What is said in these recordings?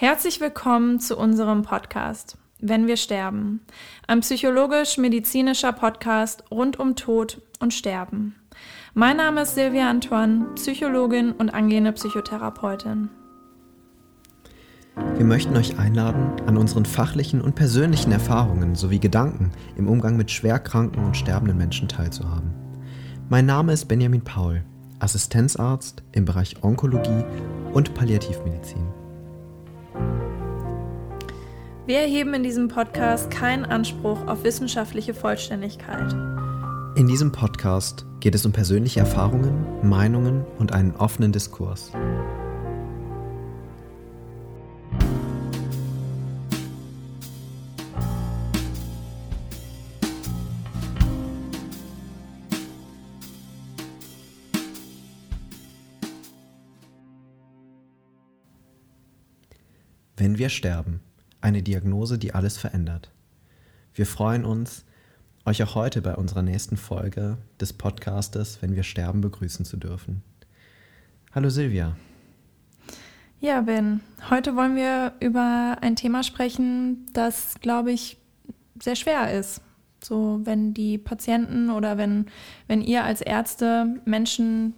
Herzlich willkommen zu unserem Podcast Wenn wir sterben, ein psychologisch-medizinischer Podcast rund um Tod und Sterben. Mein Name ist Silvia Antoine, Psychologin und angehende Psychotherapeutin. Wir möchten euch einladen, an unseren fachlichen und persönlichen Erfahrungen sowie Gedanken im Umgang mit schwerkranken und sterbenden Menschen teilzuhaben. Mein Name ist Benjamin Paul, Assistenzarzt im Bereich Onkologie und Palliativmedizin. Wir erheben in diesem Podcast keinen Anspruch auf wissenschaftliche Vollständigkeit. In diesem Podcast geht es um persönliche Erfahrungen, Meinungen und einen offenen Diskurs. Wenn wir sterben. Eine Diagnose, die alles verändert. Wir freuen uns, euch auch heute bei unserer nächsten Folge des Podcastes Wenn wir sterben begrüßen zu dürfen. Hallo Silvia. Ja, Ben, heute wollen wir über ein Thema sprechen, das, glaube ich, sehr schwer ist. So, wenn die Patienten oder wenn, wenn ihr als Ärzte Menschen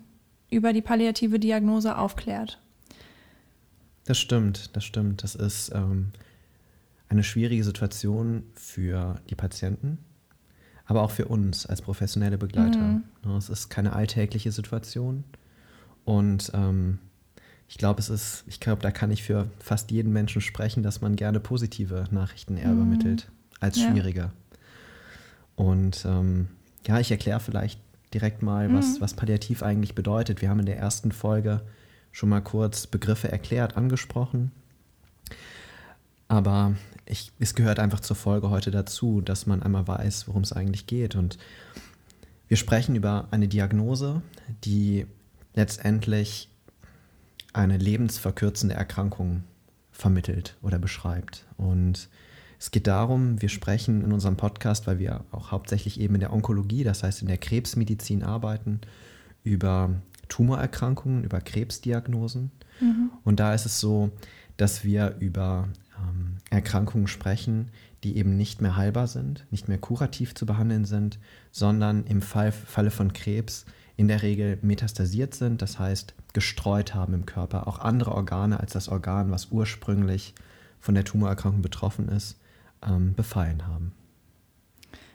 über die palliative Diagnose aufklärt. Das stimmt, das stimmt. Das ist ähm, eine schwierige Situation für die Patienten, aber auch für uns als professionelle Begleiter. Mhm. Es ist keine alltägliche Situation und ähm, ich glaube, es ist, ich glaube, da kann ich für fast jeden Menschen sprechen, dass man gerne positive Nachrichten eher mhm. übermittelt als schwierige. Ja. Und ähm, ja, ich erkläre vielleicht direkt mal, mhm. was, was Palliativ eigentlich bedeutet. Wir haben in der ersten Folge schon mal kurz Begriffe erklärt, angesprochen. Aber ich, es gehört einfach zur Folge heute dazu, dass man einmal weiß, worum es eigentlich geht. Und wir sprechen über eine Diagnose, die letztendlich eine lebensverkürzende Erkrankung vermittelt oder beschreibt. Und es geht darum, wir sprechen in unserem Podcast, weil wir auch hauptsächlich eben in der Onkologie, das heißt in der Krebsmedizin arbeiten, über Tumorerkrankungen, über Krebsdiagnosen. Mhm. Und da ist es so, dass wir über Erkrankungen sprechen, die eben nicht mehr heilbar sind, nicht mehr kurativ zu behandeln sind, sondern im Fall, Falle von Krebs in der Regel metastasiert sind, das heißt gestreut haben im Körper, auch andere Organe als das Organ, was ursprünglich von der Tumorerkrankung betroffen ist, ähm, befallen haben.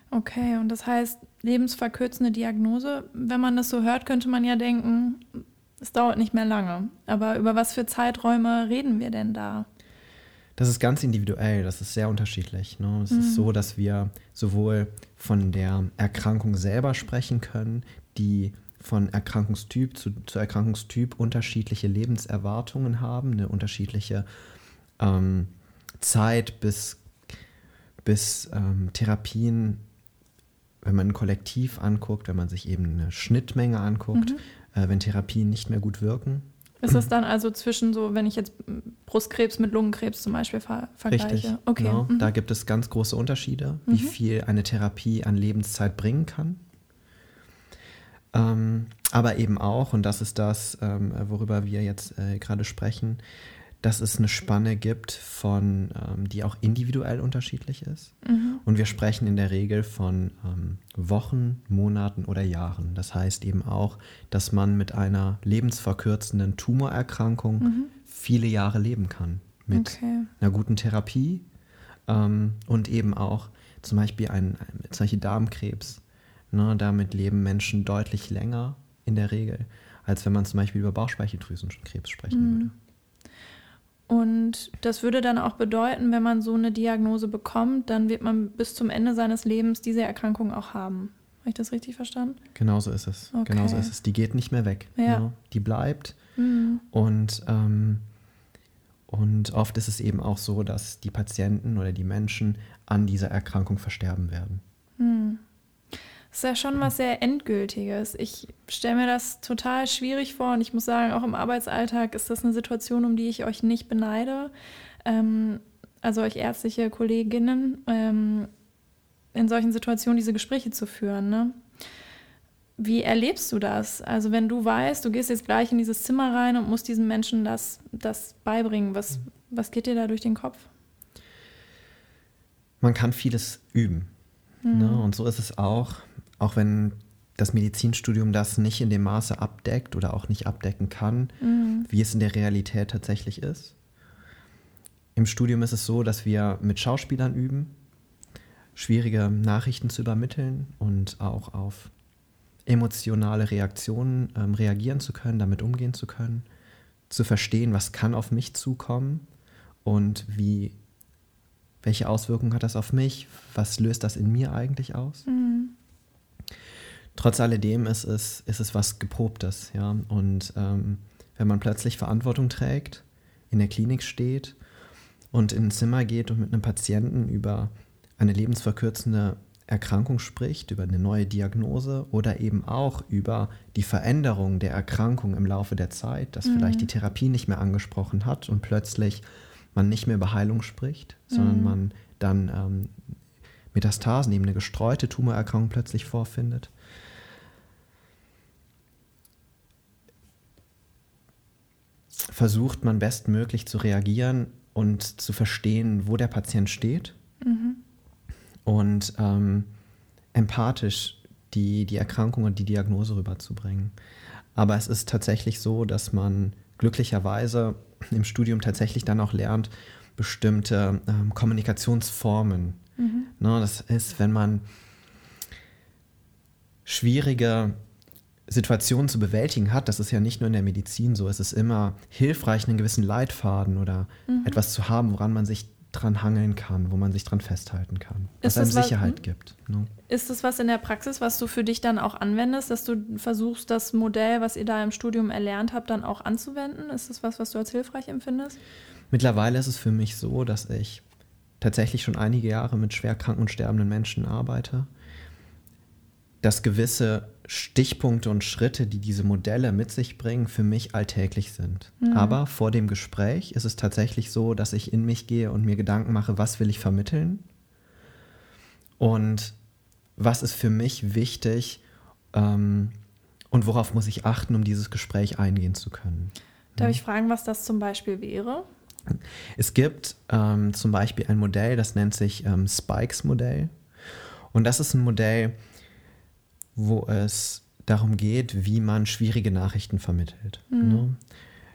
Okay, und das heißt lebensverkürzende Diagnose. Wenn man das so hört, könnte man ja denken, es dauert nicht mehr lange. Aber über was für Zeiträume reden wir denn da? Das ist ganz individuell, das ist sehr unterschiedlich. Ne? Es mhm. ist so, dass wir sowohl von der Erkrankung selber sprechen können, die von Erkrankungstyp zu, zu Erkrankungstyp unterschiedliche Lebenserwartungen haben, eine unterschiedliche ähm, Zeit bis, bis ähm, Therapien, wenn man ein Kollektiv anguckt, wenn man sich eben eine Schnittmenge anguckt, mhm. äh, wenn Therapien nicht mehr gut wirken, ist das dann also zwischen so, wenn ich jetzt Brustkrebs mit Lungenkrebs zum Beispiel ver vergleiche? Richtig, okay. Genau. Mhm. Da gibt es ganz große Unterschiede, wie mhm. viel eine Therapie an Lebenszeit bringen kann. Ähm, aber eben auch, und das ist das, ähm, worüber wir jetzt äh, gerade sprechen, dass es eine Spanne gibt, von, ähm, die auch individuell unterschiedlich ist. Mhm. Und wir sprechen in der Regel von ähm, Wochen, Monaten oder Jahren. Das heißt eben auch, dass man mit einer lebensverkürzenden Tumorerkrankung mhm. viele Jahre leben kann. Mit okay. einer guten Therapie ähm, und eben auch zum Beispiel ein, zum Beispiel Darmkrebs. Ne, damit leben Menschen deutlich länger in der Regel, als wenn man zum Beispiel über Bauchspeicheldrüsenkrebs sprechen mhm. würde. Und das würde dann auch bedeuten, wenn man so eine Diagnose bekommt, dann wird man bis zum Ende seines Lebens diese Erkrankung auch haben. Habe ich das richtig verstanden? Genau so ist es. Okay. Genau so ist es. Die geht nicht mehr weg. Ja. Ne? Die bleibt. Mhm. Und, ähm, und oft ist es eben auch so, dass die Patienten oder die Menschen an dieser Erkrankung versterben werden. Das ist ja schon was sehr Endgültiges. Ich stelle mir das total schwierig vor und ich muss sagen, auch im Arbeitsalltag ist das eine Situation, um die ich euch nicht beneide. Ähm, also euch ärztliche Kolleginnen, ähm, in solchen Situationen diese Gespräche zu führen. Ne? Wie erlebst du das? Also wenn du weißt, du gehst jetzt gleich in dieses Zimmer rein und musst diesen Menschen das, das beibringen, was, Was geht dir da durch den Kopf? Man kann vieles üben. Mhm. Ne? Und so ist es auch, auch wenn das Medizinstudium das nicht in dem Maße abdeckt oder auch nicht abdecken kann, mhm. wie es in der Realität tatsächlich ist. Im Studium ist es so, dass wir mit Schauspielern üben, schwierige Nachrichten zu übermitteln und auch auf emotionale Reaktionen ähm, reagieren zu können, damit umgehen zu können, zu verstehen, was kann auf mich zukommen und wie, welche Auswirkungen hat das auf mich, was löst das in mir eigentlich aus. Mhm. Trotz alledem ist es, ist es was Geprobtes, ja. Und ähm, wenn man plötzlich Verantwortung trägt, in der Klinik steht und in ein Zimmer geht und mit einem Patienten über eine lebensverkürzende Erkrankung spricht, über eine neue Diagnose oder eben auch über die Veränderung der Erkrankung im Laufe der Zeit, dass mhm. vielleicht die Therapie nicht mehr angesprochen hat und plötzlich man nicht mehr über Heilung spricht, sondern mhm. man dann ähm, Metastasen, eben eine gestreute Tumorerkrankung plötzlich vorfindet. Versucht man bestmöglich zu reagieren und zu verstehen, wo der Patient steht. Mhm und ähm, empathisch die, die Erkrankung und die Diagnose rüberzubringen. Aber es ist tatsächlich so, dass man glücklicherweise im Studium tatsächlich dann auch lernt, bestimmte ähm, Kommunikationsformen. Mhm. Ne, das ist, wenn man schwierige Situationen zu bewältigen hat, das ist ja nicht nur in der Medizin so, es ist immer hilfreich, einen gewissen Leitfaden oder mhm. etwas zu haben, woran man sich dran hangeln kann, wo man sich dran festhalten kann, was einem Sicherheit was, hm? gibt. Ne? Ist das was in der Praxis, was du für dich dann auch anwendest, dass du versuchst, das Modell, was ihr da im Studium erlernt habt, dann auch anzuwenden? Ist das was, was du als hilfreich empfindest? Mittlerweile ist es für mich so, dass ich tatsächlich schon einige Jahre mit schwer kranken und sterbenden Menschen arbeite, dass gewisse Stichpunkte und Schritte, die diese Modelle mit sich bringen, für mich alltäglich sind. Mhm. Aber vor dem Gespräch ist es tatsächlich so, dass ich in mich gehe und mir Gedanken mache, was will ich vermitteln und was ist für mich wichtig ähm, und worauf muss ich achten, um dieses Gespräch eingehen zu können. Darf ich fragen, was das zum Beispiel wäre? Es gibt ähm, zum Beispiel ein Modell, das nennt sich ähm, Spikes-Modell. Und das ist ein Modell, wo es darum geht, wie man schwierige Nachrichten vermittelt. Mhm. Ne?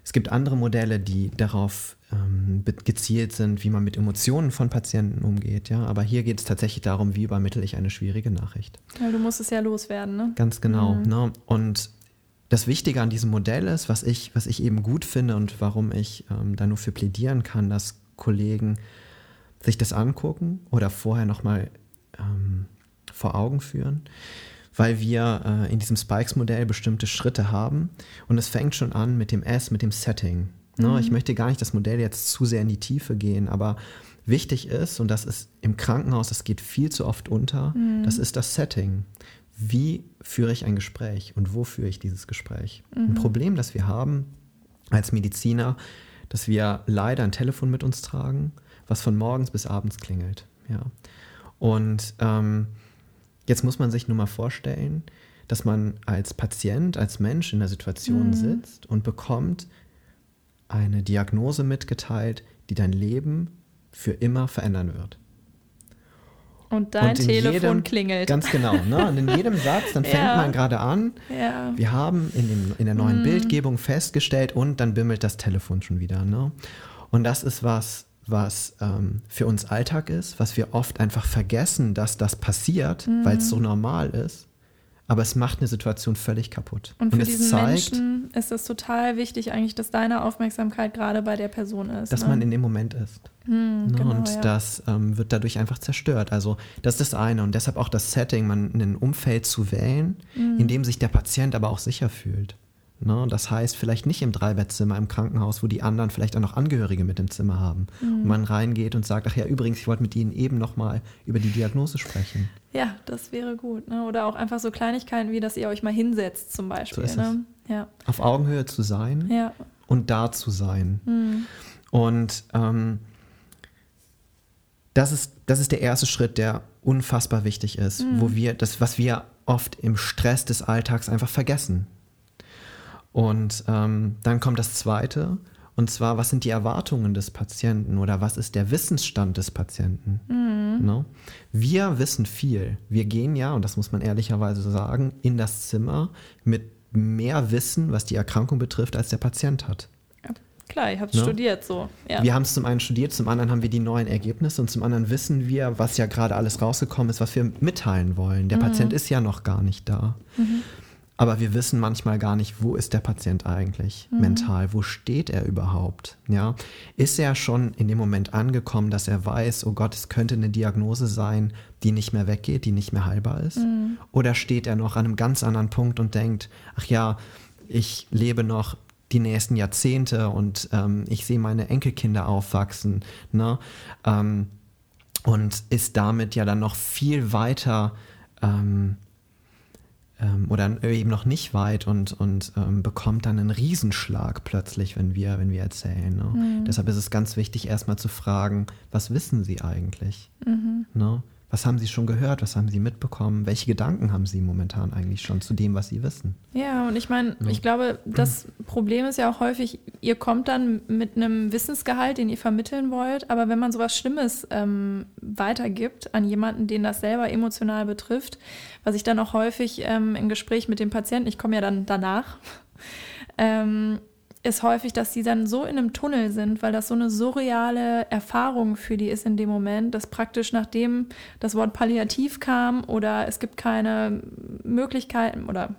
Es gibt andere Modelle, die darauf ähm, gezielt sind, wie man mit Emotionen von Patienten umgeht. Ja? Aber hier geht es tatsächlich darum, wie übermittle ich eine schwierige Nachricht. Ja, du musst es ja loswerden, ne? Ganz genau. Mhm. Ne? Und das Wichtige an diesem Modell ist, was ich, was ich eben gut finde und warum ich ähm, da nur für plädieren kann, dass Kollegen sich das angucken oder vorher nochmal ähm, vor Augen führen weil wir äh, in diesem Spikes-Modell bestimmte Schritte haben. Und es fängt schon an mit dem S, mit dem Setting. Ne? Mhm. Ich möchte gar nicht das Modell jetzt zu sehr in die Tiefe gehen, aber wichtig ist, und das ist im Krankenhaus, das geht viel zu oft unter, mhm. das ist das Setting. Wie führe ich ein Gespräch und wo führe ich dieses Gespräch? Mhm. Ein Problem, das wir haben als Mediziner, dass wir leider ein Telefon mit uns tragen, was von morgens bis abends klingelt. Ja. Und ähm, Jetzt muss man sich nur mal vorstellen, dass man als Patient, als Mensch in der Situation mhm. sitzt und bekommt eine Diagnose mitgeteilt, die dein Leben für immer verändern wird. Und dein und Telefon jedem, klingelt. Ganz genau. Ne? Und in jedem Satz, dann fängt ja. man gerade an. Ja. Wir haben in, dem, in der neuen mhm. Bildgebung festgestellt und dann bimmelt das Telefon schon wieder. Ne? Und das ist was, was ähm, für uns Alltag ist, was wir oft einfach vergessen, dass das passiert, mhm. weil es so normal ist. Aber es macht eine Situation völlig kaputt. Und für Und diesen zeigt, Menschen ist es total wichtig eigentlich, dass deine Aufmerksamkeit gerade bei der Person ist. Dass ne? man in dem Moment ist. Mhm, ne? genau, Und ja. das ähm, wird dadurch einfach zerstört. Also das ist das eine. Und deshalb auch das Setting, man ein Umfeld zu wählen, mhm. in dem sich der Patient aber auch sicher fühlt. Ne? Das heißt, vielleicht nicht im Dreibettzimmer im Krankenhaus, wo die anderen vielleicht auch noch Angehörige mit im Zimmer haben. Mhm. Und man reingeht und sagt, ach ja, übrigens, ich wollte mit Ihnen eben noch mal über die Diagnose sprechen. Ja, das wäre gut. Ne? Oder auch einfach so Kleinigkeiten wie, dass ihr euch mal hinsetzt zum Beispiel. So ne? ja. Auf Augenhöhe zu sein ja. und da zu sein. Mhm. Und ähm, das, ist, das ist der erste Schritt, der unfassbar wichtig ist, mhm. wo wir das, was wir oft im Stress des Alltags einfach vergessen. Und ähm, dann kommt das Zweite. Und zwar, was sind die Erwartungen des Patienten oder was ist der Wissensstand des Patienten? Mhm. No? Wir wissen viel. Wir gehen ja, und das muss man ehrlicherweise sagen, in das Zimmer mit mehr Wissen, was die Erkrankung betrifft, als der Patient hat. Klar, ich habe es ne? studiert so. Ja. Wir haben es zum einen studiert, zum anderen haben wir die neuen Ergebnisse und zum anderen wissen wir, was ja gerade alles rausgekommen ist, was wir mitteilen wollen. Der mhm. Patient ist ja noch gar nicht da. Mhm. Aber wir wissen manchmal gar nicht, wo ist der Patient eigentlich mhm. mental, wo steht er überhaupt? Ja? Ist er schon in dem Moment angekommen, dass er weiß, oh Gott, es könnte eine Diagnose sein, die nicht mehr weggeht, die nicht mehr heilbar ist? Mhm. Oder steht er noch an einem ganz anderen Punkt und denkt, ach ja, ich lebe noch die nächsten Jahrzehnte und ähm, ich sehe meine Enkelkinder aufwachsen. Ne? Ähm, und ist damit ja dann noch viel weiter ähm, ähm oder eben noch nicht weit und, und ähm, bekommt dann einen Riesenschlag plötzlich, wenn wir, wenn wir erzählen. Ne? Mhm. Deshalb ist es ganz wichtig, erstmal zu fragen, was wissen Sie eigentlich? Mhm. Ne? Was haben Sie schon gehört? Was haben Sie mitbekommen? Welche Gedanken haben Sie momentan eigentlich schon zu dem, was Sie wissen? Ja, und ich meine, ja. ich glaube, das Problem ist ja auch häufig, ihr kommt dann mit einem Wissensgehalt, den ihr vermitteln wollt, aber wenn man sowas Schlimmes ähm, weitergibt an jemanden, den das selber emotional betrifft, was ich dann auch häufig ähm, im Gespräch mit dem Patienten, ich komme ja dann danach, ähm, ist häufig, dass die dann so in einem Tunnel sind, weil das so eine surreale Erfahrung für die ist in dem Moment, dass praktisch nachdem das Wort Palliativ kam oder es gibt keine Möglichkeiten oder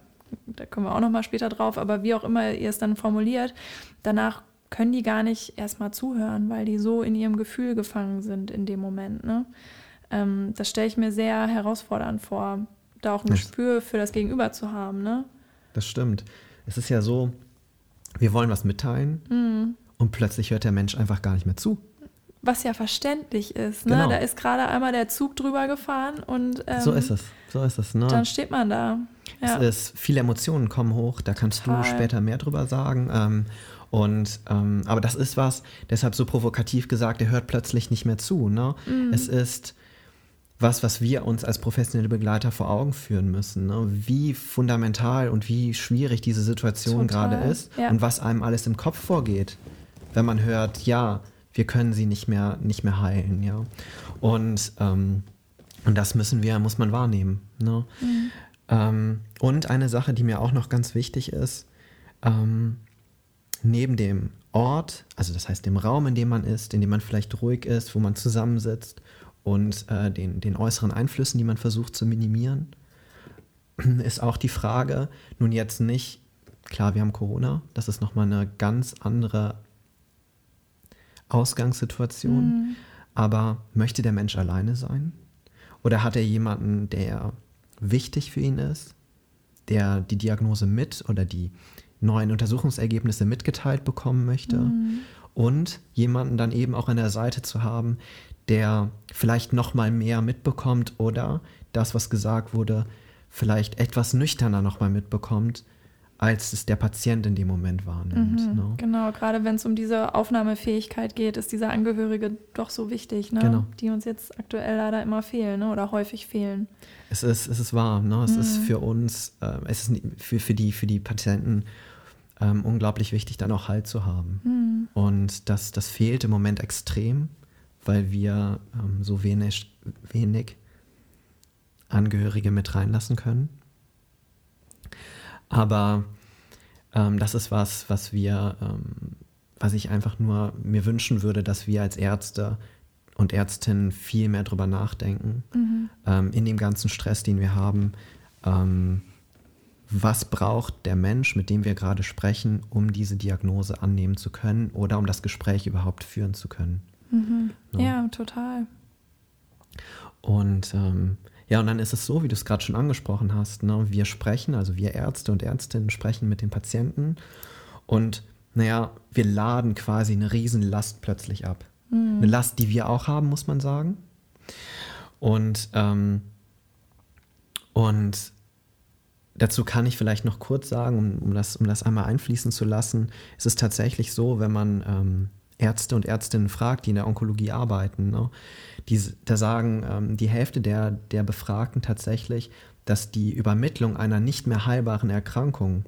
da kommen wir auch noch mal später drauf, aber wie auch immer ihr es dann formuliert, danach können die gar nicht erstmal zuhören, weil die so in ihrem Gefühl gefangen sind in dem Moment. Ne? Ähm, das stelle ich mir sehr herausfordernd vor, da auch ein Gespür für das Gegenüber zu haben. Ne? Das stimmt. Es ist ja so, wir wollen was mitteilen mhm. und plötzlich hört der Mensch einfach gar nicht mehr zu. Was ja verständlich ist. Ne? Genau. Da ist gerade einmal der Zug drüber gefahren und. Ähm, so ist es. So ist es. Ne? Dann steht man da. Ja. Es ist, viele Emotionen kommen hoch, da kannst Total. du später mehr drüber sagen. Ähm, und ähm, aber das ist was, deshalb so provokativ gesagt, er hört plötzlich nicht mehr zu. Ne? Mhm. Es ist was, was wir uns als professionelle Begleiter vor Augen führen müssen. Ne? Wie fundamental und wie schwierig diese Situation gerade ist ja. und was einem alles im Kopf vorgeht, wenn man hört, ja, wir können sie nicht mehr, nicht mehr heilen. Ja? Und, ähm, und das müssen wir, muss man wahrnehmen. Ne? Mhm. Ähm, und eine Sache, die mir auch noch ganz wichtig ist, ähm, neben dem Ort, also das heißt dem Raum, in dem man ist, in dem man vielleicht ruhig ist, wo man zusammensitzt und äh, den, den äußeren Einflüssen, die man versucht zu minimieren, ist auch die Frage, nun jetzt nicht, klar, wir haben Corona, das ist nochmal eine ganz andere Ausgangssituation, mhm. aber möchte der Mensch alleine sein? Oder hat er jemanden, der wichtig für ihn ist, der die Diagnose mit oder die neuen Untersuchungsergebnisse mitgeteilt bekommen möchte? Mhm. Und jemanden dann eben auch an der Seite zu haben, der vielleicht noch mal mehr mitbekommt oder das, was gesagt wurde, vielleicht etwas nüchterner noch mal mitbekommt, als es der Patient in dem Moment wahrnimmt. Mhm, ne? Genau, gerade wenn es um diese Aufnahmefähigkeit geht, ist dieser Angehörige doch so wichtig, ne? genau. die uns jetzt aktuell leider immer fehlen ne? oder häufig fehlen. Es ist, es ist wahr, ne? es mhm. ist für uns, äh, es ist für, für, die, für die Patienten ähm, unglaublich wichtig, dann auch Halt zu haben. Mhm. Und das, das fehlt im Moment extrem weil wir ähm, so wenig, wenig Angehörige mit reinlassen können. Aber ähm, das ist was, was wir, ähm, was ich einfach nur mir wünschen würde, dass wir als Ärzte und Ärztinnen viel mehr drüber nachdenken, mhm. ähm, in dem ganzen Stress, den wir haben. Ähm, was braucht der Mensch, mit dem wir gerade sprechen, um diese Diagnose annehmen zu können oder um das Gespräch überhaupt führen zu können? Mhm. Ja. ja. total. Und ähm, ja, und dann ist es so, wie du es gerade schon angesprochen hast, ne? wir sprechen, also wir Ärzte und Ärztinnen sprechen mit den Patienten und naja, wir laden quasi eine Riesenlast plötzlich ab. Mhm. Eine Last, die wir auch haben, muss man sagen. Und, ähm, und dazu kann ich vielleicht noch kurz sagen, um, um, das, um das einmal einfließen zu lassen, ist es tatsächlich so, wenn man ähm, Ärzte und Ärztinnen fragt, die in der Onkologie arbeiten, ne? die, da sagen ähm, die Hälfte der, der Befragten tatsächlich, dass die Übermittlung einer nicht mehr heilbaren Erkrankung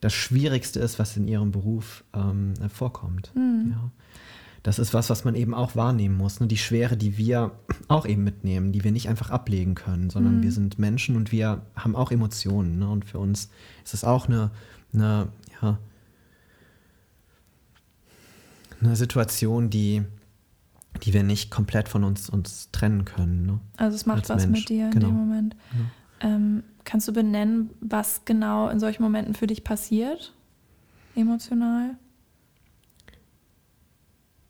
das Schwierigste ist, was in ihrem Beruf ähm, vorkommt. Mhm. Ja. Das ist was, was man eben auch wahrnehmen muss. Ne? Die Schwere, die wir auch eben mitnehmen, die wir nicht einfach ablegen können, sondern mhm. wir sind Menschen und wir haben auch Emotionen. Ne? Und für uns ist es auch eine, eine, ja, eine Situation, die, die wir nicht komplett von uns, uns trennen können. Ne? Also es macht was Mensch. mit dir in genau. dem Moment. Ja. Ähm, kannst du benennen, was genau in solchen Momenten für dich passiert? Emotional?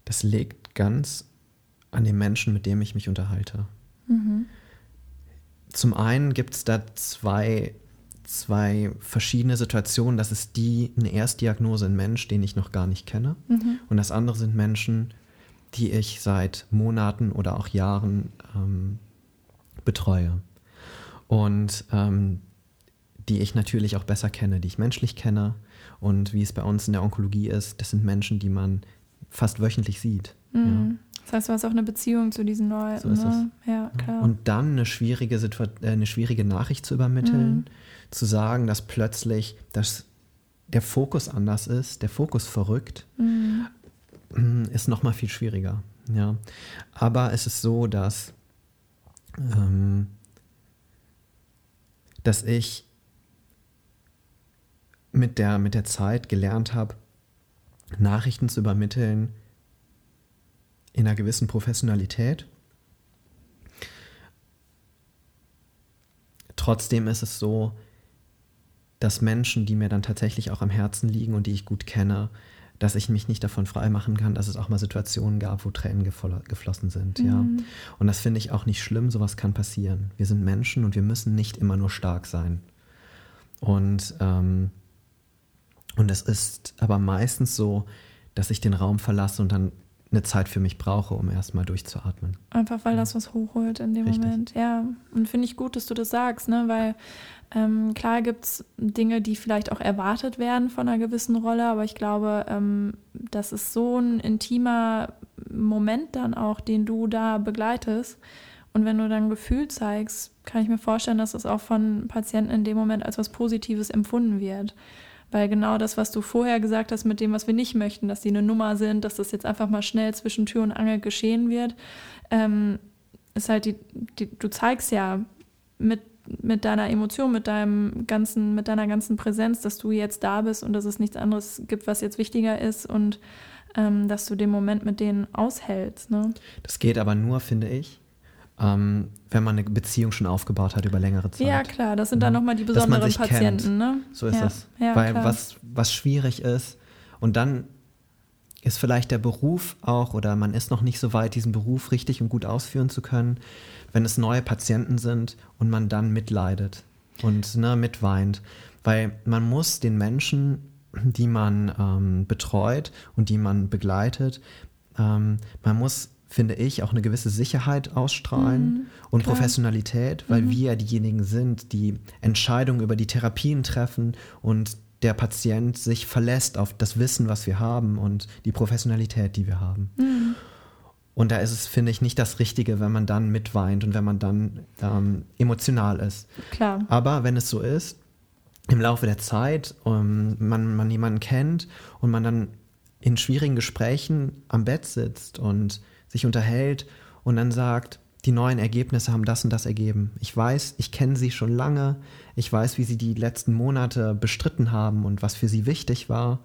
Das liegt ganz an dem Menschen, mit dem ich mich unterhalte. Mhm. Zum einen gibt es da zwei, zwei verschiedene Situationen. Das ist die, eine Erstdiagnose, ein Mensch, den ich noch gar nicht kenne. Mhm. Und das andere sind Menschen, die ich seit Monaten oder auch Jahren ähm, betreue. Und ähm, die ich natürlich auch besser kenne, die ich menschlich kenne. Und wie es bei uns in der Onkologie ist, das sind Menschen, die man fast wöchentlich sieht. Mhm. Ja. Das heißt, du hast auch eine Beziehung zu diesen Leuten. So ne? Ja, klar. Und dann eine schwierige, Situation, äh, eine schwierige Nachricht zu übermitteln, mhm. zu sagen, dass plötzlich dass der Fokus anders ist, der Fokus verrückt, mhm. ist nochmal viel schwieriger. Ja. Aber es ist so, dass, ähm, dass ich mit der, mit der Zeit gelernt habe, Nachrichten zu übermitteln in einer gewissen Professionalität. Trotzdem ist es so, dass Menschen, die mir dann tatsächlich auch am Herzen liegen und die ich gut kenne, dass ich mich nicht davon frei machen kann, dass es auch mal Situationen gab, wo Tränen geflossen sind. Mhm. Ja. Und das finde ich auch nicht schlimm, sowas kann passieren. Wir sind Menschen und wir müssen nicht immer nur stark sein. Und ähm, und es ist aber meistens so, dass ich den Raum verlasse und dann eine Zeit für mich brauche, um erstmal durchzuatmen. Einfach weil das was hochholt in dem Richtig. Moment. Ja, und finde ich gut, dass du das sagst, ne? weil ähm, klar gibt es Dinge, die vielleicht auch erwartet werden von einer gewissen Rolle, aber ich glaube, ähm, das ist so ein intimer Moment dann auch, den du da begleitest. Und wenn du dann Gefühl zeigst, kann ich mir vorstellen, dass das auch von Patienten in dem Moment als was Positives empfunden wird. Weil genau das, was du vorher gesagt hast mit dem, was wir nicht möchten, dass die eine Nummer sind, dass das jetzt einfach mal schnell zwischen Tür und Angel geschehen wird, ähm, ist halt die, die, du zeigst ja mit, mit deiner Emotion, mit deinem ganzen, mit deiner ganzen Präsenz, dass du jetzt da bist und dass es nichts anderes gibt, was jetzt wichtiger ist und ähm, dass du den Moment mit denen aushältst. Ne? Das geht aber nur, finde ich, ähm, wenn man eine Beziehung schon aufgebaut hat über längere Zeit. Ja, klar, das sind dann nochmal die besonderen Patienten. Ne? So ist ja, das. Ja, Weil was, was schwierig ist, und dann ist vielleicht der Beruf auch, oder man ist noch nicht so weit, diesen Beruf richtig und gut ausführen zu können, wenn es neue Patienten sind und man dann mitleidet und ne, mitweint. Weil man muss den Menschen, die man ähm, betreut und die man begleitet, ähm, man muss finde ich, auch eine gewisse Sicherheit ausstrahlen mhm, und klar. Professionalität, weil mhm. wir ja diejenigen sind, die Entscheidungen über die Therapien treffen und der Patient sich verlässt auf das Wissen, was wir haben und die Professionalität, die wir haben. Mhm. Und da ist es, finde ich, nicht das Richtige, wenn man dann mitweint und wenn man dann ähm, emotional ist. Klar. Aber wenn es so ist, im Laufe der Zeit um, ähm, man, man jemanden kennt und man dann in schwierigen Gesprächen am Bett sitzt und sich unterhält und dann sagt, die neuen Ergebnisse haben das und das ergeben. Ich weiß, ich kenne sie schon lange. Ich weiß, wie sie die letzten Monate bestritten haben und was für sie wichtig war.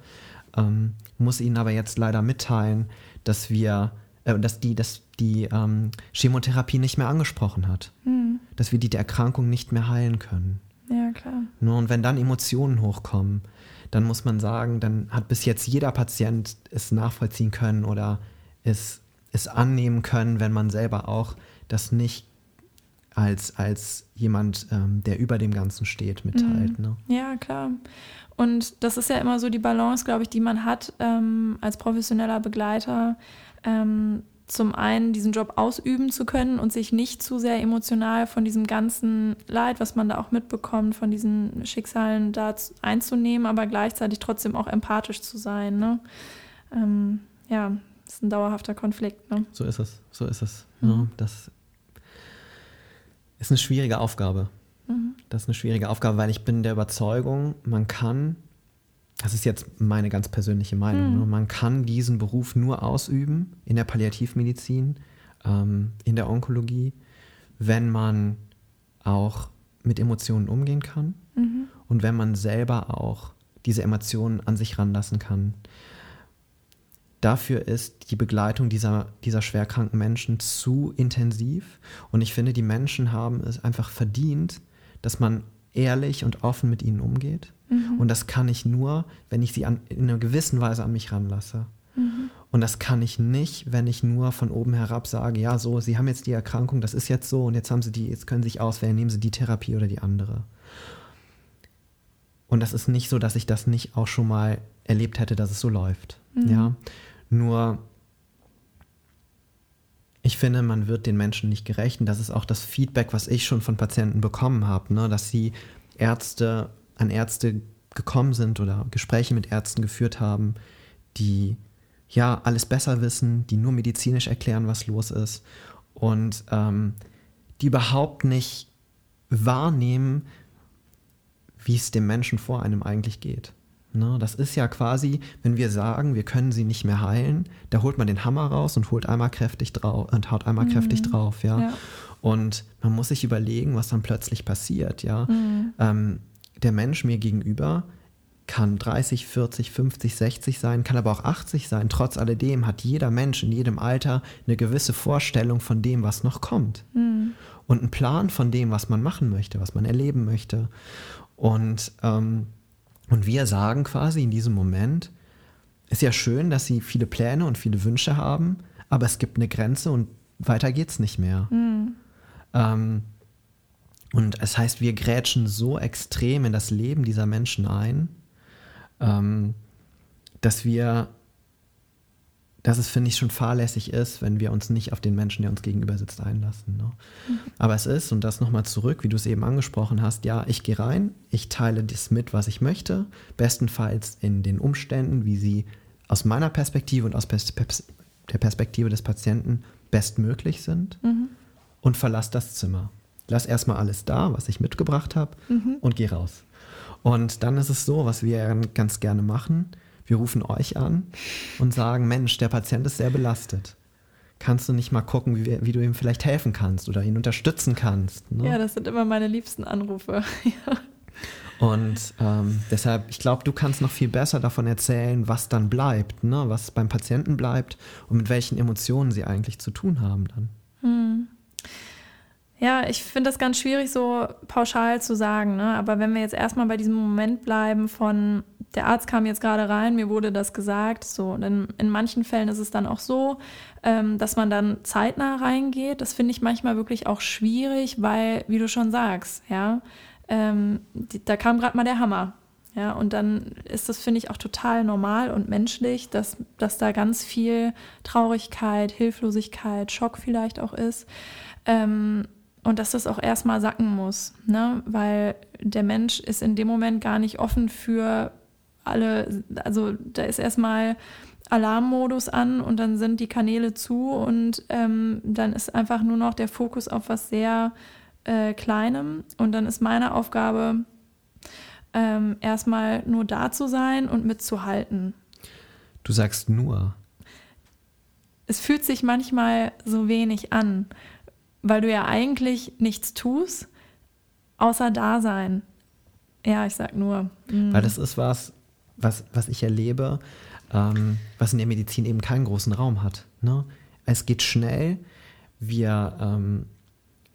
Ähm, muss ihnen aber jetzt leider mitteilen, dass wir, äh, dass die, dass die ähm, Chemotherapie nicht mehr angesprochen hat. Hm. Dass wir die, die Erkrankung nicht mehr heilen können. Ja, klar. Nur und wenn dann Emotionen hochkommen, dann muss man sagen, dann hat bis jetzt jeder Patient es nachvollziehen können oder es es annehmen können, wenn man selber auch das nicht als, als jemand, ähm, der über dem Ganzen steht, mitteilt. Mhm. Ne? Ja, klar. Und das ist ja immer so die Balance, glaube ich, die man hat ähm, als professioneller Begleiter. Ähm, zum einen diesen Job ausüben zu können und sich nicht zu sehr emotional von diesem ganzen Leid, was man da auch mitbekommt, von diesen Schicksalen da einzunehmen, aber gleichzeitig trotzdem auch empathisch zu sein. Ne? Ähm, ja, ist ein dauerhafter Konflikt. Ne? So ist es, so ist es. Mhm. Ja, das ist eine schwierige Aufgabe. Mhm. Das ist eine schwierige Aufgabe, weil ich bin der Überzeugung, man kann das ist jetzt meine ganz persönliche Meinung, mhm. ne? man kann diesen Beruf nur ausüben in der Palliativmedizin, ähm, in der Onkologie, wenn man auch mit Emotionen umgehen kann mhm. und wenn man selber auch diese Emotionen an sich ranlassen kann. Dafür ist die Begleitung dieser, dieser schwerkranken Menschen zu intensiv und ich finde, die Menschen haben es einfach verdient, dass man ehrlich und offen mit ihnen umgeht. Mhm. Und das kann ich nur, wenn ich sie an, in einer gewissen Weise an mich ranlasse. Mhm. Und das kann ich nicht, wenn ich nur von oben herab sage, ja, so, Sie haben jetzt die Erkrankung, das ist jetzt so und jetzt haben Sie die, jetzt können Sie sich auswählen, nehmen Sie die Therapie oder die andere. Und das ist nicht so, dass ich das nicht auch schon mal erlebt hätte, dass es so läuft. Mhm. Ja, nur ich finde, man wird den Menschen nicht gerecht. Und das ist auch das Feedback, was ich schon von Patienten bekommen habe, ne? dass sie Ärzte an Ärzte gekommen sind oder Gespräche mit Ärzten geführt haben, die ja alles besser wissen, die nur medizinisch erklären, was los ist und ähm, die überhaupt nicht wahrnehmen, wie es dem Menschen vor einem eigentlich geht. Ne? Das ist ja quasi, wenn wir sagen, wir können sie nicht mehr heilen, da holt man den Hammer raus und holt einmal kräftig drauf und haut einmal mhm. kräftig drauf, ja? ja? Und man muss sich überlegen, was dann plötzlich passiert, ja. Mhm. Ähm, der Mensch mir gegenüber kann 30, 40, 50, 60 sein, kann aber auch 80 sein. Trotz alledem hat jeder Mensch in jedem Alter eine gewisse Vorstellung von dem, was noch kommt. Mhm. Und einen Plan von dem, was man machen möchte, was man erleben möchte. Und ähm, und wir sagen quasi in diesem Moment, ist ja schön, dass sie viele Pläne und viele Wünsche haben, aber es gibt eine Grenze und weiter geht's nicht mehr. Mhm. Ähm, und es heißt, wir grätschen so extrem in das Leben dieser Menschen ein, ähm, dass wir dass es, finde ich, schon fahrlässig ist, wenn wir uns nicht auf den Menschen, der uns gegenüber sitzt, einlassen. Ne? Mhm. Aber es ist, und das nochmal zurück, wie du es eben angesprochen hast, ja, ich gehe rein, ich teile das mit, was ich möchte, bestenfalls in den Umständen, wie sie aus meiner Perspektive und aus Pers der Perspektive des Patienten bestmöglich sind mhm. und verlasse das Zimmer. Lass erstmal alles da, was ich mitgebracht habe mhm. und gehe raus. Und dann ist es so, was wir ganz gerne machen, wir rufen euch an und sagen, Mensch, der Patient ist sehr belastet. Kannst du nicht mal gucken, wie, wie du ihm vielleicht helfen kannst oder ihn unterstützen kannst? Ne? Ja, das sind immer meine liebsten Anrufe. ja. Und ähm, deshalb, ich glaube, du kannst noch viel besser davon erzählen, was dann bleibt, ne? was beim Patienten bleibt und mit welchen Emotionen sie eigentlich zu tun haben dann. Hm. Ja, ich finde das ganz schwierig, so pauschal zu sagen. Ne? Aber wenn wir jetzt erstmal bei diesem Moment bleiben von, der Arzt kam jetzt gerade rein, mir wurde das gesagt, so, denn in manchen Fällen ist es dann auch so, ähm, dass man dann zeitnah reingeht. Das finde ich manchmal wirklich auch schwierig, weil, wie du schon sagst, ja, ähm, die, da kam gerade mal der Hammer. Ja, und dann ist das, finde ich, auch total normal und menschlich, dass, dass da ganz viel Traurigkeit, Hilflosigkeit, Schock vielleicht auch ist. Ähm, und dass das auch erstmal sacken muss, ne? weil der Mensch ist in dem Moment gar nicht offen für alle, also da ist erstmal Alarmmodus an und dann sind die Kanäle zu und ähm, dann ist einfach nur noch der Fokus auf was sehr äh, Kleinem und dann ist meine Aufgabe ähm, erstmal nur da zu sein und mitzuhalten. Du sagst nur. Es fühlt sich manchmal so wenig an weil du ja eigentlich nichts tust, außer da sein. Ja, ich sag nur. Mhm. Weil das ist was, was, was ich erlebe, ähm, was in der Medizin eben keinen großen Raum hat. Ne? Es geht schnell. Wir, ähm,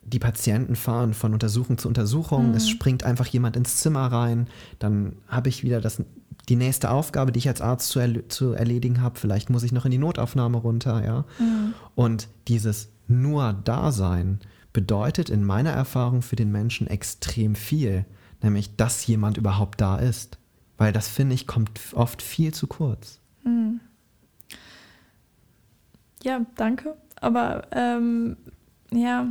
die Patienten fahren von Untersuchung zu Untersuchung. Mhm. Es springt einfach jemand ins Zimmer rein. Dann habe ich wieder das, die nächste Aufgabe, die ich als Arzt zu, erl zu erledigen habe. Vielleicht muss ich noch in die Notaufnahme runter. Ja? Mhm. Und dieses nur Dasein bedeutet in meiner Erfahrung für den Menschen extrem viel, nämlich dass jemand überhaupt da ist. Weil das, finde ich, kommt oft viel zu kurz. Hm. Ja, danke. Aber ähm, ja,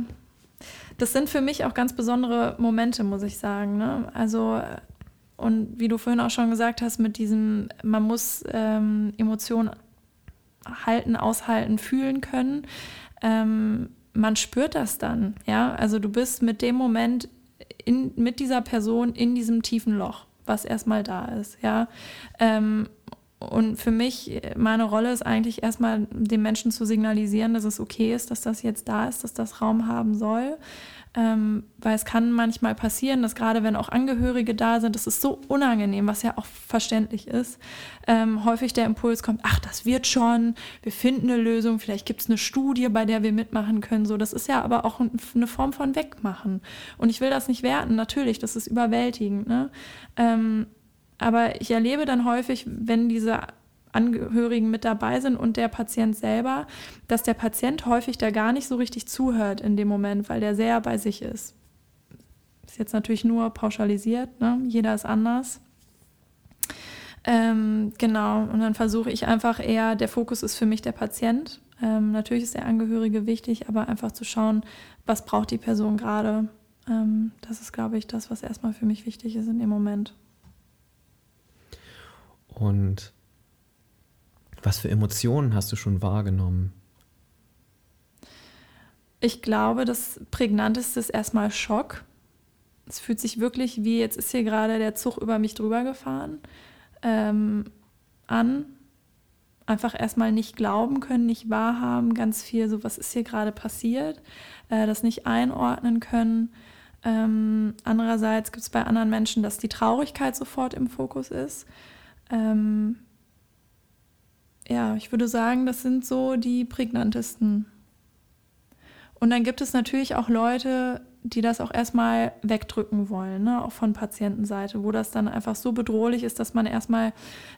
das sind für mich auch ganz besondere Momente, muss ich sagen. Ne? Also, und wie du vorhin auch schon gesagt hast, mit diesem, man muss ähm, Emotionen halten, aushalten, fühlen können ähm, man spürt das dann, ja. Also du bist mit dem Moment in, mit dieser Person in diesem tiefen Loch, was erstmal da ist, ja. Ähm, und für mich, meine Rolle ist eigentlich erstmal den Menschen zu signalisieren, dass es okay ist, dass das jetzt da ist, dass das Raum haben soll. Ähm, weil es kann manchmal passieren, dass gerade wenn auch Angehörige da sind, das ist so unangenehm, was ja auch verständlich ist, ähm, häufig der Impuls kommt, ach, das wird schon, wir finden eine Lösung, vielleicht gibt es eine Studie, bei der wir mitmachen können. So, das ist ja aber auch eine Form von Wegmachen. Und ich will das nicht werten, natürlich, das ist überwältigend. Ne? Ähm, aber ich erlebe dann häufig, wenn diese Angehörigen mit dabei sind und der Patient selber, dass der Patient häufig da gar nicht so richtig zuhört in dem Moment, weil der sehr bei sich ist. Ist jetzt natürlich nur pauschalisiert, ne? jeder ist anders. Ähm, genau, und dann versuche ich einfach eher, der Fokus ist für mich der Patient. Ähm, natürlich ist der Angehörige wichtig, aber einfach zu schauen, was braucht die Person gerade. Ähm, das ist, glaube ich, das, was erstmal für mich wichtig ist in dem Moment. Und was für Emotionen hast du schon wahrgenommen? Ich glaube, das Prägnanteste ist erstmal Schock. Es fühlt sich wirklich wie, jetzt ist hier gerade der Zug über mich drüber gefahren, ähm, an. Einfach erstmal nicht glauben können, nicht wahrhaben, ganz viel so, was ist hier gerade passiert, äh, das nicht einordnen können. Ähm, andererseits gibt es bei anderen Menschen, dass die Traurigkeit sofort im Fokus ist. Ähm, ja, ich würde sagen, das sind so die prägnantesten. Und dann gibt es natürlich auch Leute, die das auch erstmal wegdrücken wollen, ne? auch von Patientenseite, wo das dann einfach so bedrohlich ist, dass man erstmal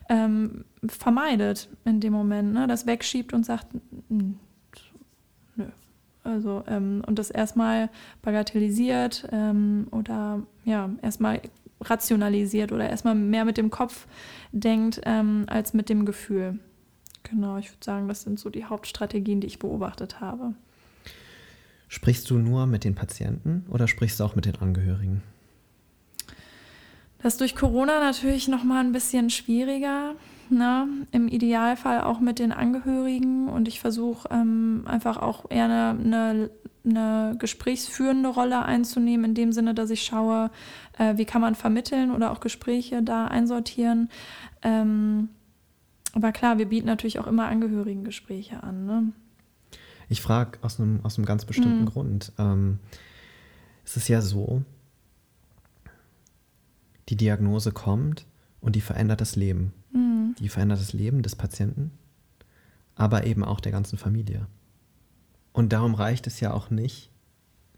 ähm, vermeidet in dem Moment, ne? das wegschiebt und sagt, nö. Also, ähm, und das erstmal bagatellisiert ähm, oder ja, erstmal rationalisiert oder erstmal mehr mit dem Kopf denkt ähm, als mit dem Gefühl. Genau, ich würde sagen, das sind so die Hauptstrategien, die ich beobachtet habe. Sprichst du nur mit den Patienten oder sprichst du auch mit den Angehörigen? Das ist durch Corona natürlich noch mal ein bisschen schwieriger. Ne? Im Idealfall auch mit den Angehörigen und ich versuche ähm, einfach auch eher eine, eine, eine, gesprächsführende Rolle einzunehmen, in dem Sinne, dass ich schaue, äh, wie kann man vermitteln oder auch Gespräche da einsortieren. Ähm, aber klar, wir bieten natürlich auch immer Angehörigengespräche an. Ne? Ich frage aus einem, aus einem ganz bestimmten mhm. Grund. Ähm, es ist ja so, die Diagnose kommt und die verändert das Leben. Mhm. Die verändert das Leben des Patienten, aber eben auch der ganzen Familie. Und darum reicht es ja auch nicht,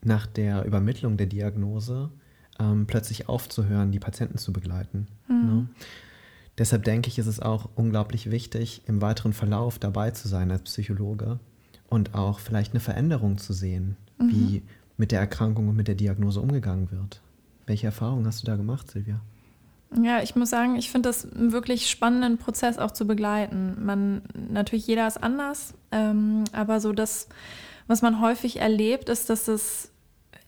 nach der Übermittlung der Diagnose ähm, plötzlich aufzuhören, die Patienten zu begleiten. Mhm. Ne? Deshalb denke ich, ist es auch unglaublich wichtig, im weiteren Verlauf dabei zu sein als Psychologe und auch vielleicht eine Veränderung zu sehen, mhm. wie mit der Erkrankung und mit der Diagnose umgegangen wird. Welche Erfahrungen hast du da gemacht, Silvia? Ja, ich muss sagen, ich finde das einen wirklich spannenden Prozess auch zu begleiten. Man, natürlich jeder ist anders, ähm, aber so das, was man häufig erlebt, ist, dass es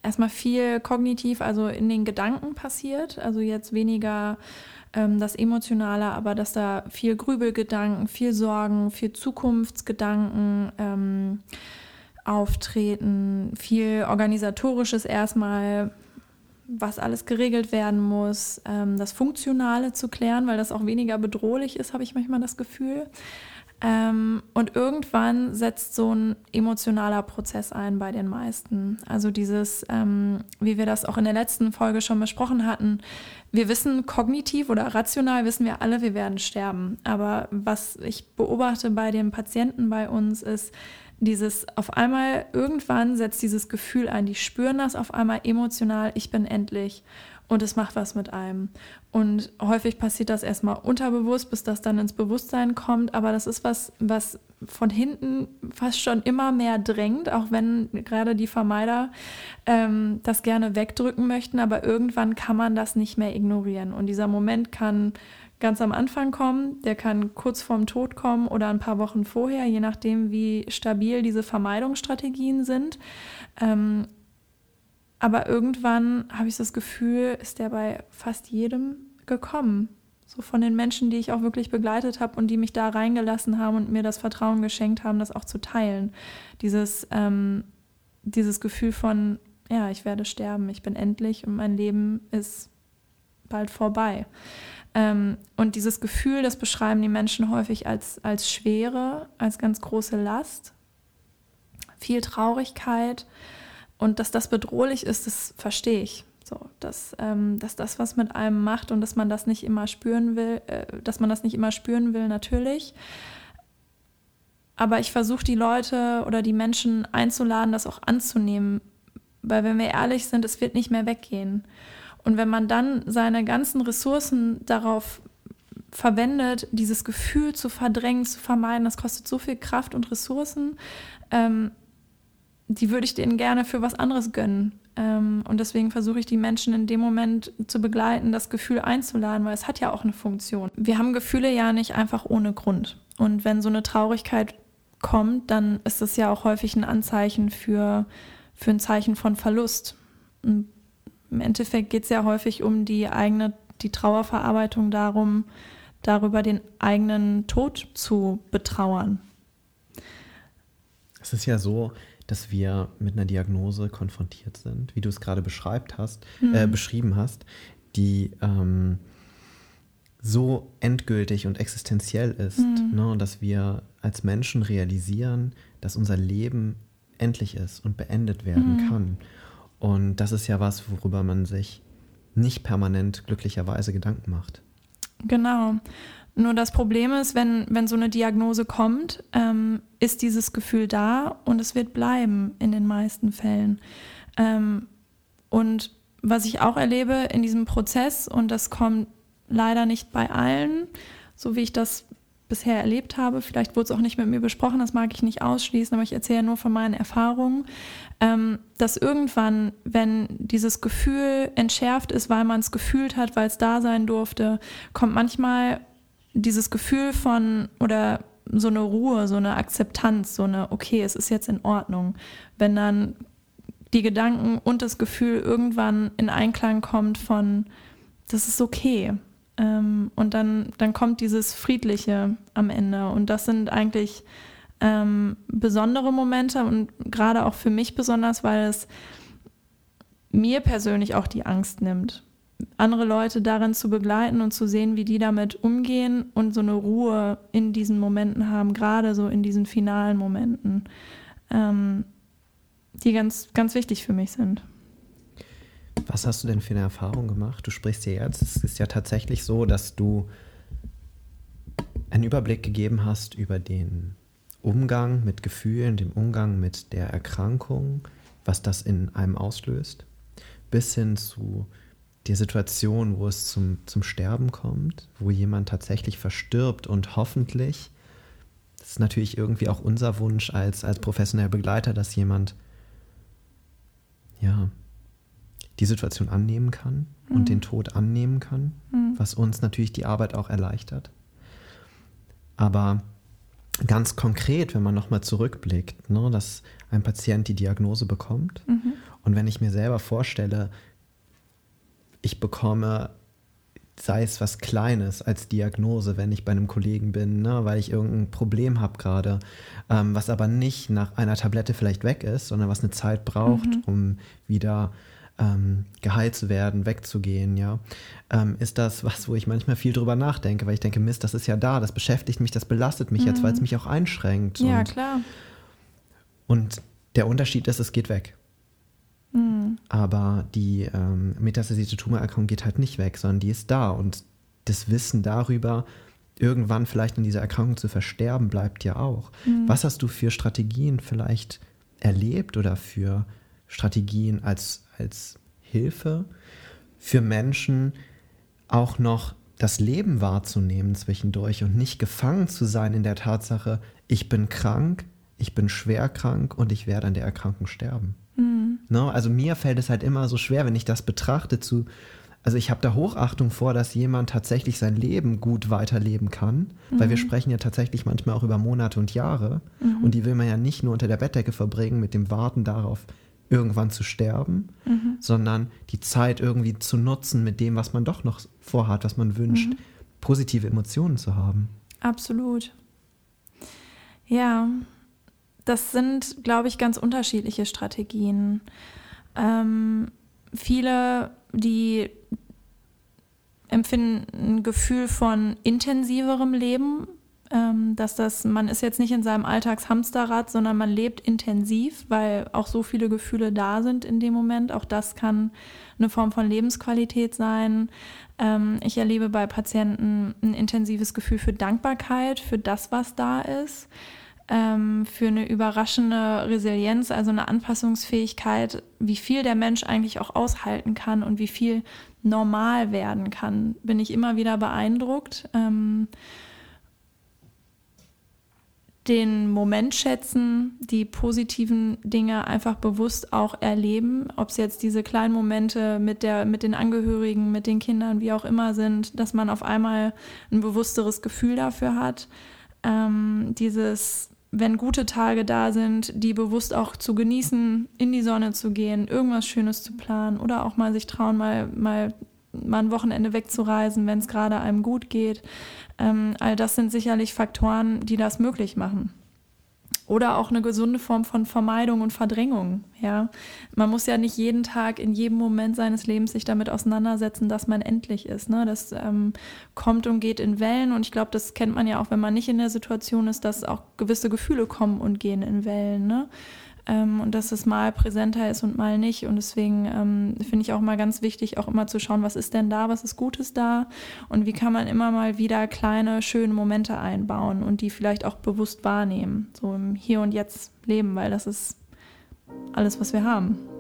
erstmal viel kognitiv, also in den Gedanken passiert. Also jetzt weniger ähm, das Emotionale, aber dass da viel Grübelgedanken, viel Sorgen, viel Zukunftsgedanken ähm, auftreten, viel organisatorisches erstmal, was alles geregelt werden muss, ähm, das Funktionale zu klären, weil das auch weniger bedrohlich ist, habe ich manchmal das Gefühl. Ähm, und irgendwann setzt so ein emotionaler Prozess ein bei den meisten. Also dieses, ähm, wie wir das auch in der letzten Folge schon besprochen hatten, wir wissen kognitiv oder rational wissen wir alle, wir werden sterben. Aber was ich beobachte bei den Patienten bei uns ist, dieses auf einmal, irgendwann setzt dieses Gefühl ein, die spüren das auf einmal emotional, ich bin endlich und es macht was mit einem. Und häufig passiert das erstmal unterbewusst, bis das dann ins Bewusstsein kommt. Aber das ist was, was von hinten fast schon immer mehr drängt, auch wenn gerade die Vermeider ähm, das gerne wegdrücken möchten. Aber irgendwann kann man das nicht mehr ignorieren. Und dieser Moment kann ganz am Anfang kommen, der kann kurz vorm Tod kommen oder ein paar Wochen vorher, je nachdem, wie stabil diese Vermeidungsstrategien sind. Ähm, aber irgendwann habe ich das Gefühl, ist der bei fast jedem gekommen. So von den Menschen, die ich auch wirklich begleitet habe und die mich da reingelassen haben und mir das Vertrauen geschenkt haben, das auch zu teilen. Dieses, ähm, dieses Gefühl von, ja, ich werde sterben, ich bin endlich und mein Leben ist bald vorbei. Ähm, und dieses Gefühl, das beschreiben die Menschen häufig als, als Schwere, als ganz große Last, viel Traurigkeit. Und dass das bedrohlich ist, das verstehe ich. So, dass, ähm, dass das was mit einem macht und dass man das nicht immer spüren will, äh, dass man das nicht immer spüren will, natürlich. Aber ich versuche die Leute oder die Menschen einzuladen, das auch anzunehmen. Weil wenn wir ehrlich sind, es wird nicht mehr weggehen. Und wenn man dann seine ganzen Ressourcen darauf verwendet, dieses Gefühl zu verdrängen, zu vermeiden, das kostet so viel Kraft und Ressourcen, ähm, die würde ich denen gerne für was anderes gönnen. Ähm, und deswegen versuche ich die Menschen in dem Moment zu begleiten, das Gefühl einzuladen, weil es hat ja auch eine Funktion. Wir haben Gefühle ja nicht einfach ohne Grund. Und wenn so eine Traurigkeit kommt, dann ist es ja auch häufig ein Anzeichen für, für ein Zeichen von Verlust. Im Endeffekt geht es ja häufig um die eigene, die Trauerverarbeitung darum, darüber den eigenen Tod zu betrauern. Es ist ja so, dass wir mit einer Diagnose konfrontiert sind, wie du es gerade beschreibt hast, mhm. äh, beschrieben hast, die ähm, so endgültig und existenziell ist, mhm. ne, dass wir als Menschen realisieren, dass unser Leben endlich ist und beendet werden mhm. kann. Und das ist ja was, worüber man sich nicht permanent glücklicherweise Gedanken macht. Genau. Nur das Problem ist, wenn, wenn so eine Diagnose kommt, ähm, ist dieses Gefühl da und es wird bleiben in den meisten Fällen. Ähm, und was ich auch erlebe in diesem Prozess, und das kommt leider nicht bei allen, so wie ich das bisher erlebt habe, vielleicht wurde es auch nicht mit mir besprochen, das mag ich nicht ausschließen, aber ich erzähle nur von meinen Erfahrungen, ähm, dass irgendwann, wenn dieses Gefühl entschärft ist, weil man es gefühlt hat, weil es da sein durfte, kommt manchmal dieses Gefühl von oder so eine Ruhe, so eine Akzeptanz, so eine, okay, es ist jetzt in Ordnung. Wenn dann die Gedanken und das Gefühl irgendwann in Einklang kommt von, das ist okay. Ähm, und dann, dann kommt dieses Friedliche am Ende. Und das sind eigentlich ähm, besondere Momente und gerade auch für mich besonders, weil es mir persönlich auch die Angst nimmt andere Leute darin zu begleiten und zu sehen, wie die damit umgehen und so eine Ruhe in diesen Momenten haben, gerade so in diesen finalen Momenten, ähm, die ganz, ganz wichtig für mich sind. Was hast du denn für eine Erfahrung gemacht? Du sprichst ja jetzt, es ist ja tatsächlich so, dass du einen Überblick gegeben hast über den Umgang mit Gefühlen, den Umgang mit der Erkrankung, was das in einem auslöst, bis hin zu die Situation, wo es zum, zum Sterben kommt, wo jemand tatsächlich verstirbt und hoffentlich, das ist natürlich irgendwie auch unser Wunsch als, als professioneller Begleiter, dass jemand ja die Situation annehmen kann mhm. und den Tod annehmen kann, mhm. was uns natürlich die Arbeit auch erleichtert. Aber ganz konkret, wenn man nochmal zurückblickt, ne, dass ein Patient die Diagnose bekommt mhm. und wenn ich mir selber vorstelle, ich bekomme, sei es was Kleines als Diagnose, wenn ich bei einem Kollegen bin, ne, weil ich irgendein Problem habe gerade, ähm, was aber nicht nach einer Tablette vielleicht weg ist, sondern was eine Zeit braucht, mhm. um wieder ähm, geheilt zu werden, wegzugehen, ja, ähm, ist das was, wo ich manchmal viel drüber nachdenke, weil ich denke, Mist, das ist ja da, das beschäftigt mich, das belastet mich mhm. jetzt, weil es mich auch einschränkt. Ja, und, klar. Und der Unterschied ist, es geht weg. Mhm. Aber die ähm, metastasierte Tumorerkrankung geht halt nicht weg, sondern die ist da. Und das Wissen darüber, irgendwann vielleicht in dieser Erkrankung zu versterben, bleibt ja auch. Mhm. Was hast du für Strategien vielleicht erlebt oder für Strategien als, als Hilfe für Menschen, auch noch das Leben wahrzunehmen zwischendurch und nicht gefangen zu sein in der Tatsache, ich bin krank, ich bin schwer krank und ich werde an der Erkrankung sterben. Mhm. Ne? Also mir fällt es halt immer so schwer, wenn ich das betrachte, zu, also ich habe da Hochachtung vor, dass jemand tatsächlich sein Leben gut weiterleben kann, mhm. weil wir mhm. sprechen ja tatsächlich manchmal auch über Monate und Jahre mhm. und die will man ja nicht nur unter der Bettdecke verbringen mit dem Warten darauf, irgendwann zu sterben, mhm. sondern die Zeit irgendwie zu nutzen mit dem, was man doch noch vorhat, was man wünscht, mhm. positive Emotionen zu haben. Absolut. Ja, das sind, glaube ich, ganz unterschiedliche Strategien. Ähm, viele, die empfinde ein Gefühl von intensiverem Leben, ähm, dass das, man ist jetzt nicht in seinem Alltagshamsterrad, sondern man lebt intensiv, weil auch so viele Gefühle da sind in dem Moment. Auch das kann eine Form von Lebensqualität sein. Ähm, ich erlebe bei Patienten ein intensives Gefühl für Dankbarkeit, für das, was da ist, ähm, für eine überraschende Resilienz, also eine Anpassungsfähigkeit, wie viel der Mensch eigentlich auch aushalten kann und wie viel normal werden kann, bin ich immer wieder beeindruckt. Ähm, den Moment schätzen, die positiven Dinge einfach bewusst auch erleben, ob es jetzt diese kleinen Momente mit, der, mit den Angehörigen, mit den Kindern, wie auch immer sind, dass man auf einmal ein bewussteres Gefühl dafür hat. Ähm, dieses, wenn gute Tage da sind, die bewusst auch zu genießen, in die Sonne zu gehen, irgendwas Schönes zu planen oder auch mal sich trauen, mal, mal mal ein Wochenende wegzureisen, wenn es gerade einem gut geht. Ähm, all das sind sicherlich Faktoren, die das möglich machen. Oder auch eine gesunde Form von Vermeidung und Verdrängung. Ja, man muss ja nicht jeden Tag in jedem Moment seines Lebens sich damit auseinandersetzen, dass man endlich ist. Ne? Das ähm, kommt und geht in Wellen und ich glaube, das kennt man ja auch, wenn man nicht in der Situation ist, dass auch gewisse Gefühle kommen und gehen in Wellen. Ne? Ähm, und dass es mal präsenter ist und mal nicht. Und deswegen ähm, finde ich auch mal ganz wichtig, auch immer zu schauen, was ist denn da, was ist Gutes da und wie kann man immer mal wieder kleine, schöne Momente einbauen und die vielleicht auch bewusst wahrnehmen, so im Hier und Jetzt leben, weil das ist alles, was wir haben.